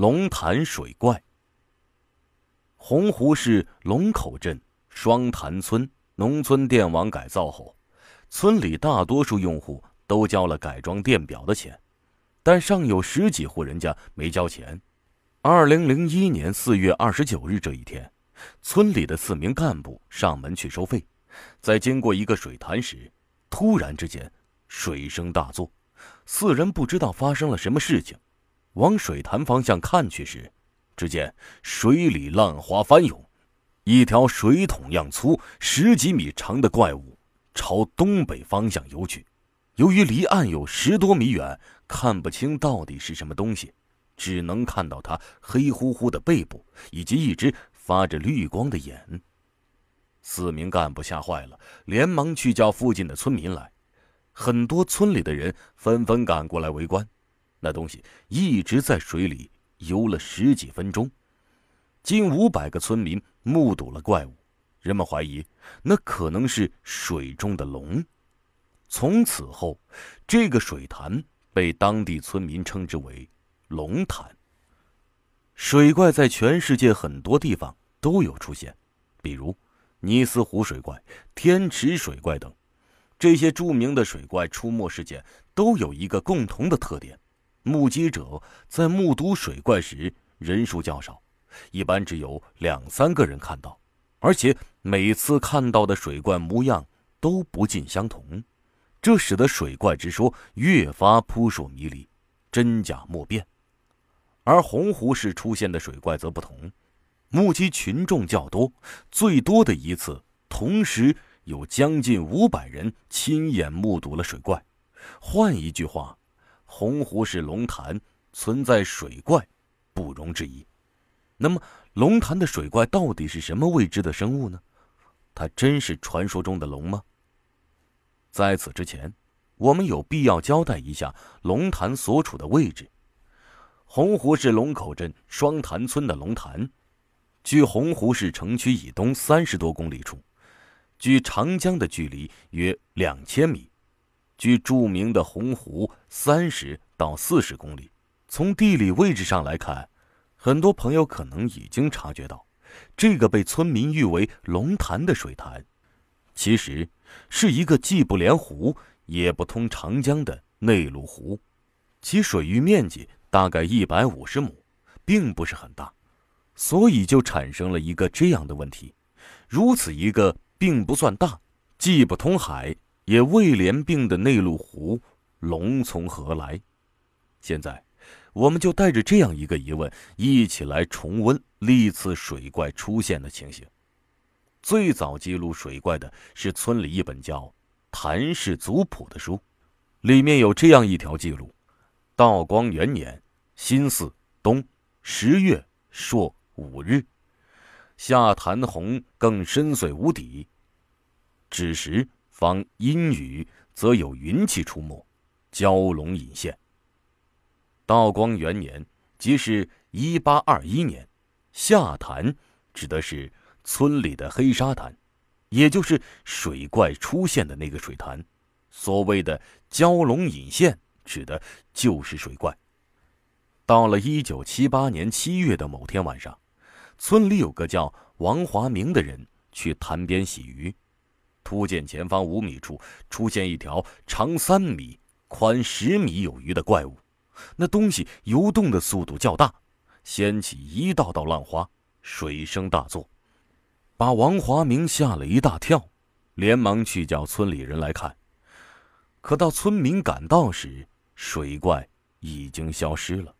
龙潭水怪。洪湖市龙口镇双潭村农村电网改造后，村里大多数用户都交了改装电表的钱，但尚有十几户人家没交钱。二零零一年四月二十九日这一天，村里的四名干部上门去收费，在经过一个水潭时，突然之间水声大作，四人不知道发生了什么事情。往水潭方向看去时，只见水里浪花翻涌，一条水桶样粗、十几米长的怪物朝东北方向游去。由于离岸有十多米远，看不清到底是什么东西，只能看到它黑乎乎的背部以及一只发着绿光的眼。四名干部吓坏了，连忙去叫附近的村民来。很多村里的人纷纷赶过来围观。那东西一直在水里游了十几分钟，近五百个村民目睹了怪物，人们怀疑那可能是水中的龙。从此后，这个水潭被当地村民称之为“龙潭”。水怪在全世界很多地方都有出现，比如尼斯湖水怪、天池水怪等。这些著名的水怪出没事件都有一个共同的特点。目击者在目睹水怪时人数较少，一般只有两三个人看到，而且每次看到的水怪模样都不尽相同，这使得水怪之说越发扑朔迷离，真假莫辨。而洪湖市出现的水怪则不同，目击群众较多，最多的一次同时有将近五百人亲眼目睹了水怪。换一句话。洪湖市龙潭存在水怪，不容置疑。那么，龙潭的水怪到底是什么未知的生物呢？它真是传说中的龙吗？在此之前，我们有必要交代一下龙潭所处的位置。洪湖市龙口镇双潭村的龙潭，距洪湖市城区以东三十多公里处，距长江的距离约两千米。距著名的洪湖三十到四十公里，从地理位置上来看，很多朋友可能已经察觉到，这个被村民誉为“龙潭”的水潭，其实是一个既不连湖也不通长江的内陆湖，其水域面积大概一百五十亩，并不是很大，所以就产生了一个这样的问题：如此一个并不算大，既不通海。也未连并的内陆湖，龙从何来？现在，我们就带着这样一个疑问，一起来重温历次水怪出现的情形。最早记录水怪的是村里一本叫《谭氏族谱》的书，里面有这样一条记录：道光元年辛巳冬十月朔五日，下潭洪更深邃无底，只时。方阴雨，则有云气出没，蛟龙隐现。道光元年，即是一八二一年，下潭指的是村里的黑沙潭，也就是水怪出现的那个水潭。所谓的蛟龙隐现，指的就是水怪。到了一九七八年七月的某天晚上，村里有个叫王华明的人去潭边洗鱼。突见前方五米处出现一条长三米、宽十米有余的怪物，那东西游动的速度较大，掀起一道道浪花，水声大作，把王华明吓了一大跳，连忙去叫村里人来看。可到村民赶到时，水怪已经消失了。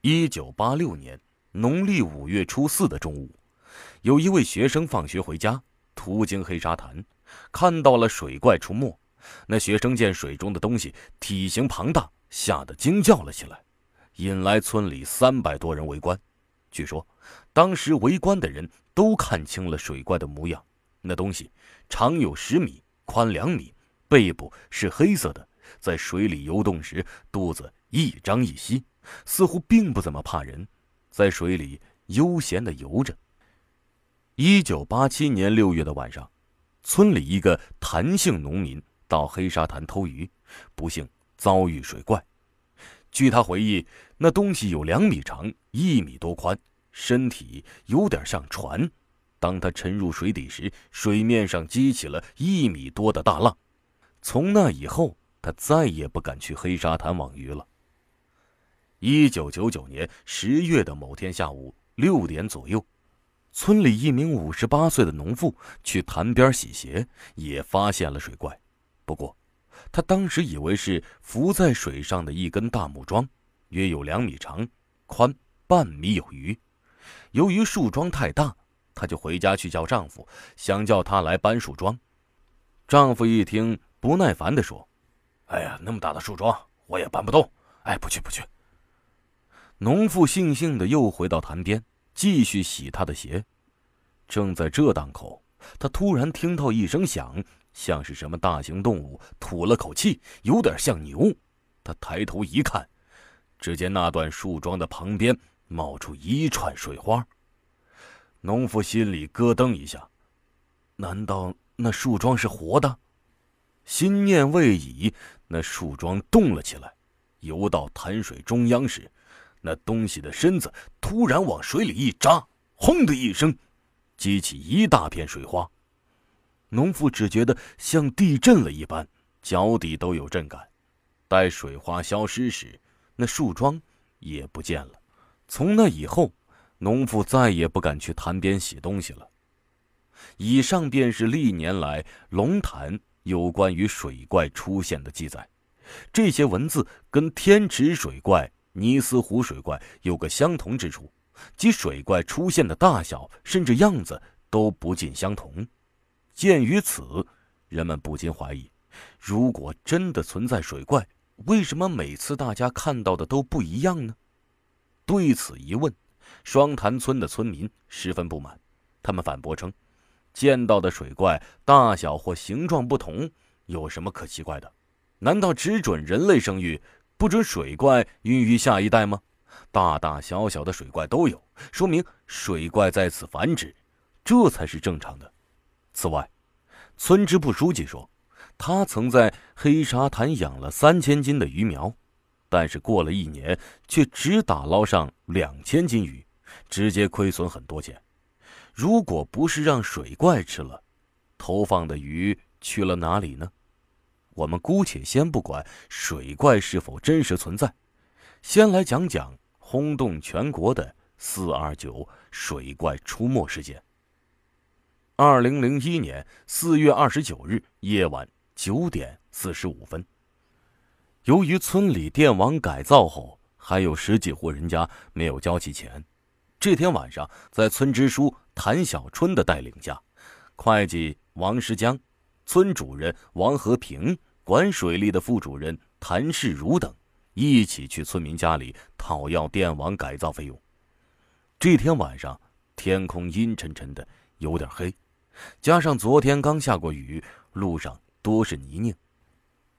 一九八六年农历五月初四的中午，有一位学生放学回家。途经黑沙潭，看到了水怪出没。那学生见水中的东西体型庞大，吓得惊叫了起来，引来村里三百多人围观。据说，当时围观的人都看清了水怪的模样。那东西长有十米，宽两米，背部是黑色的，在水里游动时，肚子一张一吸，似乎并不怎么怕人，在水里悠闲地游着。一九八七年六月的晚上，村里一个谭姓农民到黑沙潭偷鱼，不幸遭遇水怪。据他回忆，那东西有两米长，一米多宽，身体有点像船。当他沉入水底时，水面上激起了一米多的大浪。从那以后，他再也不敢去黑沙滩网鱼了。一九九九年十月的某天下午六点左右，村里一名五十八岁的农妇去潭边洗鞋，也发现了水怪。不过，他当时以为是浮在水上的一根大木桩，约有两米长，宽半米有余。由于树桩太大，她就回家去叫丈夫，想叫他来搬树桩。丈夫一听，不耐烦地说：“哎呀，那么大的树桩，我也搬不动。哎，不去不去。”农妇悻悻的又回到潭边，继续洗他的鞋。正在这档口，他突然听到一声响，像是什么大型动物吐了口气，有点像牛。他抬头一看，只见那段树桩的旁边冒出一串水花。农夫心里咯噔一下，难道那树桩是活的？心念未已，那树桩动了起来，游到潭水中央时。那东西的身子突然往水里一扎，轰的一声，激起一大片水花。农妇只觉得像地震了一般，脚底都有震感。待水花消失时，那树桩也不见了。从那以后，农妇再也不敢去潭边洗东西了。以上便是历年来龙潭有关于水怪出现的记载。这些文字跟天池水怪。尼斯湖水怪有个相同之处，即水怪出现的大小甚至样子都不尽相同。鉴于此，人们不禁怀疑：如果真的存在水怪，为什么每次大家看到的都不一样呢？对此疑问，双潭村的村民十分不满。他们反驳称：见到的水怪大小或形状不同，有什么可奇怪的？难道只准人类生育？不准水怪孕育下一代吗？大大小小的水怪都有，说明水怪在此繁殖，这才是正常的。此外，村支部书记说，他曾在黑沙潭养了三千斤的鱼苗，但是过了一年，却只打捞上两千斤鱼，直接亏损很多钱。如果不是让水怪吃了，投放的鱼去了哪里呢？我们姑且先不管水怪是否真实存在，先来讲讲轰动全国的“四二九”水怪出没事件。二零零一年四月二十九日夜晚九点四十五分，由于村里电网改造后还有十几户人家没有交齐钱，这天晚上在村支书谭小春的带领下，会计王石江。村主任王和平、管水利的副主任谭世如等一起去村民家里讨要电网改造费用。这天晚上，天空阴沉沉的，有点黑，加上昨天刚下过雨，路上多是泥泞。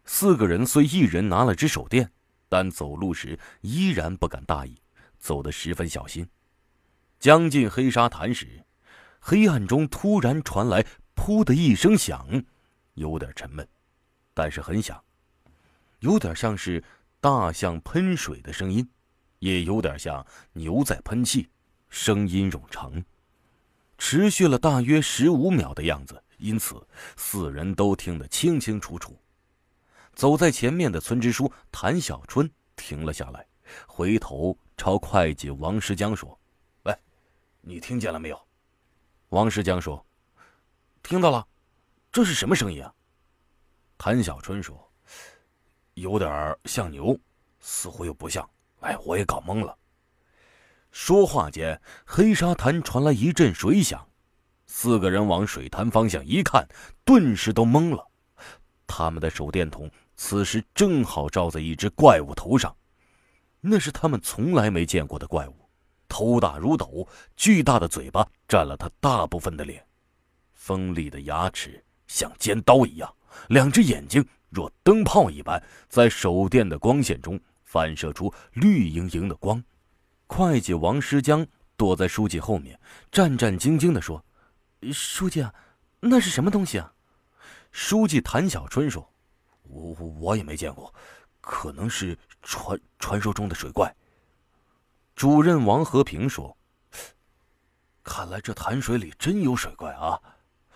四个人虽一人拿了只手电，但走路时依然不敢大意，走得十分小心。将近黑沙潭时，黑暗中突然传来“噗”的一声响。有点沉闷，但是很响，有点像是大象喷水的声音，也有点像牛在喷气，声音冗长，持续了大约十五秒的样子，因此四人都听得清清楚楚。走在前面的村支书谭小春停了下来，回头朝会计王石江说：“喂，你听见了没有？”王石江说：“听到了。”这是什么声音啊？谭小春说：“有点像牛，似乎又不像。哎，我也搞懵了。”说话间，黑沙潭传来一阵水响，四个人往水潭方向一看，顿时都懵了。他们的手电筒此时正好照在一只怪物头上，那是他们从来没见过的怪物，头大如斗，巨大的嘴巴占了他大部分的脸，锋利的牙齿。像尖刀一样，两只眼睛若灯泡一般，在手电的光线中反射出绿莹莹的光。会计王师江躲在书记后面，战战兢兢地说：“书记啊，那是什么东西啊？”书记谭小春说：“我我也没见过，可能是传传说中的水怪。主任王和平说：“看来这潭水里真有水怪啊！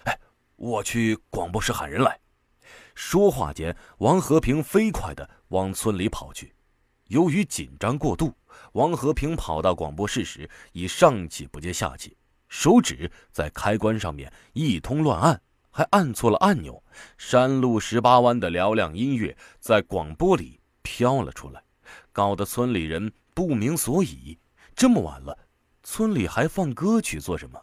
哎，我去广播室喊人来。”说话间，王和平飞快的往村里跑去。由于紧张过度，王和平跑到广播室时已上气不接下气，手指在开关上面一通乱按，还按错了按钮。山路十八弯的嘹亮音乐在广播里飘了出来，搞得村里人。不明所以，这么晚了，村里还放歌曲做什么？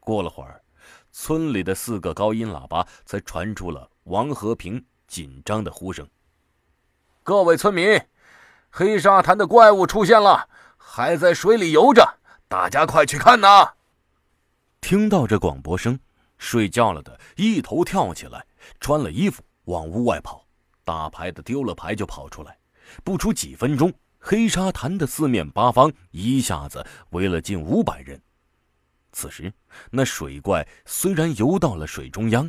过了会儿，村里的四个高音喇叭才传出了王和平紧张的呼声：“各位村民，黑沙滩的怪物出现了，还在水里游着，大家快去看呐！”听到这广播声，睡觉了的一头跳起来，穿了衣服往屋外跑，打牌的丢了牌就跑出来，不出几分钟。黑沙潭的四面八方一下子围了近五百人。此时，那水怪虽然游到了水中央，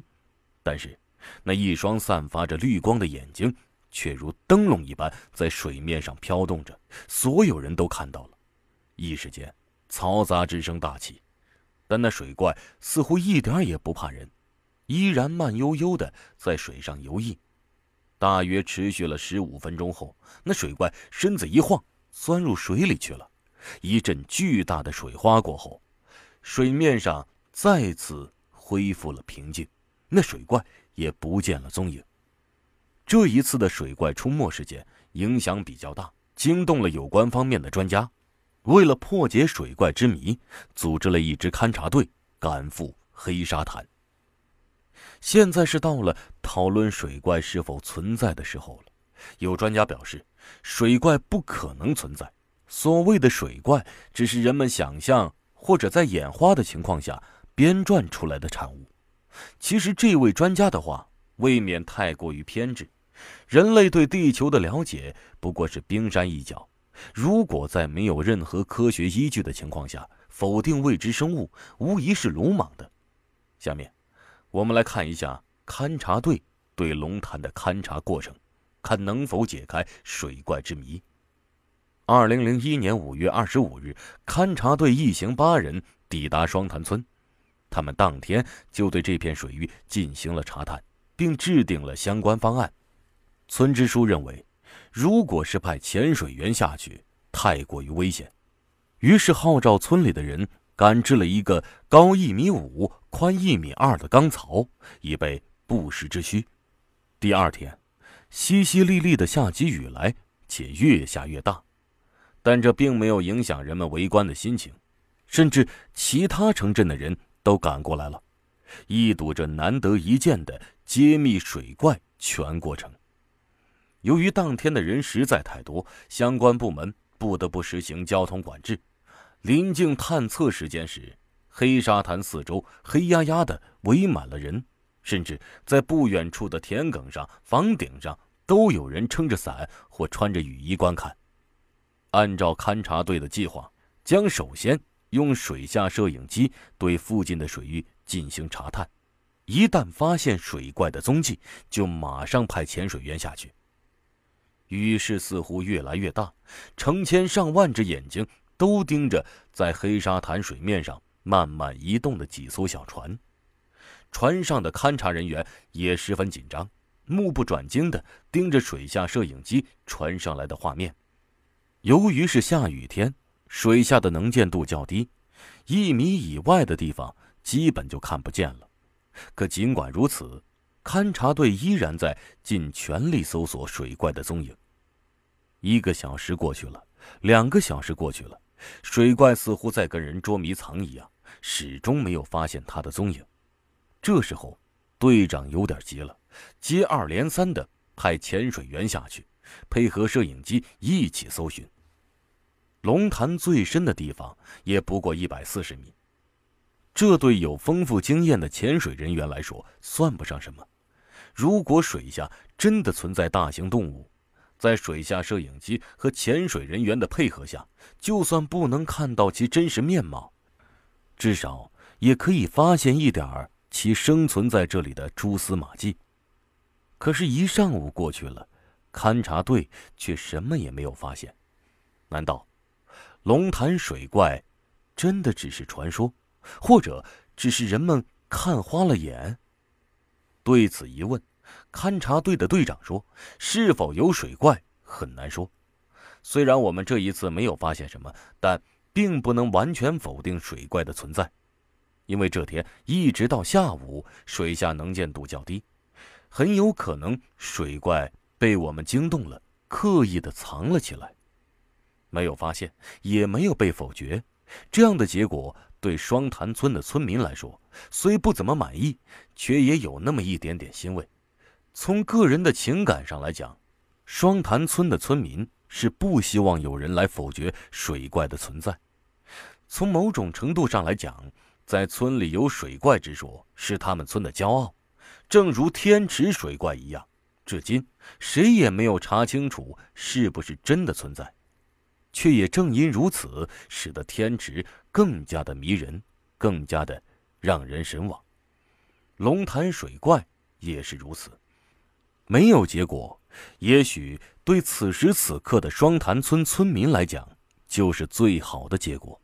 但是那一双散发着绿光的眼睛却如灯笼一般在水面上飘动着。所有人都看到了，一时间嘈杂之声大起。但那水怪似乎一点也不怕人，依然慢悠悠的在水上游弋。大约持续了十五分钟后，那水怪身子一晃，钻入水里去了。一阵巨大的水花过后，水面上再次恢复了平静，那水怪也不见了踪影。这一次的水怪出没事件影响比较大，惊动了有关方面的专家。为了破解水怪之谜，组织了一支勘察队赶赴黑沙滩。现在是到了讨论水怪是否存在的时候了。有专家表示，水怪不可能存在。所谓的水怪，只是人们想象或者在眼花的情况下编撰出来的产物。其实，这位专家的话未免太过于偏执。人类对地球的了解不过是冰山一角。如果在没有任何科学依据的情况下否定未知生物，无疑是鲁莽的。下面。我们来看一下勘察队对龙潭的勘察过程，看能否解开水怪之谜。二零零一年五月二十五日，勘察队一行八人抵达双潭村，他们当天就对这片水域进行了查探，并制定了相关方案。村支书认为，如果是派潜水员下去，太过于危险，于是号召村里的人。赶制了一个高一米五、宽一米二的钢槽，以备不时之需。第二天，淅淅沥沥的下起雨来，且越下越大，但这并没有影响人们围观的心情，甚至其他城镇的人都赶过来了，一睹这难得一见的揭秘水怪全过程。由于当天的人实在太多，相关部门不得不实行交通管制。临近探测时间时，黑沙滩四周黑压压的围满了人，甚至在不远处的田埂上、房顶上都有人撑着伞或穿着雨衣观看。按照勘察队的计划，将首先用水下摄影机对附近的水域进行查探，一旦发现水怪的踪迹，就马上派潜水员下去。雨势似乎越来越大，成千上万只眼睛。都盯着在黑沙滩水面上慢慢移动的几艘小船，船上的勘察人员也十分紧张，目不转睛地盯着水下摄影机传上来的画面。由于是下雨天，水下的能见度较低，一米以外的地方基本就看不见了。可尽管如此，勘察队依然在尽全力搜索水怪的踪影。一个小时过去了，两个小时过去了。水怪似乎在跟人捉迷藏一样，始终没有发现他的踪影。这时候，队长有点急了，接二连三的派潜水员下去，配合摄影机一起搜寻。龙潭最深的地方也不过一百四十米，这对有丰富经验的潜水人员来说算不上什么。如果水下真的存在大型动物，在水下摄影机和潜水人员的配合下，就算不能看到其真实面貌，至少也可以发现一点儿其生存在这里的蛛丝马迹。可是，一上午过去了，勘察队却什么也没有发现。难道龙潭水怪真的只是传说，或者只是人们看花了眼？对此疑问，勘察队的队长说：“是否有水怪很难说。虽然我们这一次没有发现什么，但并不能完全否定水怪的存在，因为这天一直到下午，水下能见度较低，很有可能水怪被我们惊动了，刻意的藏了起来，没有发现，也没有被否决。这样的结果。”对双潭村的村民来说，虽不怎么满意，却也有那么一点点欣慰。从个人的情感上来讲，双潭村的村民是不希望有人来否决水怪的存在。从某种程度上来讲，在村里有水怪之说是他们村的骄傲，正如天池水怪一样，至今谁也没有查清楚是不是真的存在。却也正因如此，使得天池更加的迷人，更加的让人神往。龙潭水怪也是如此，没有结果，也许对此时此刻的双潭村村民来讲，就是最好的结果。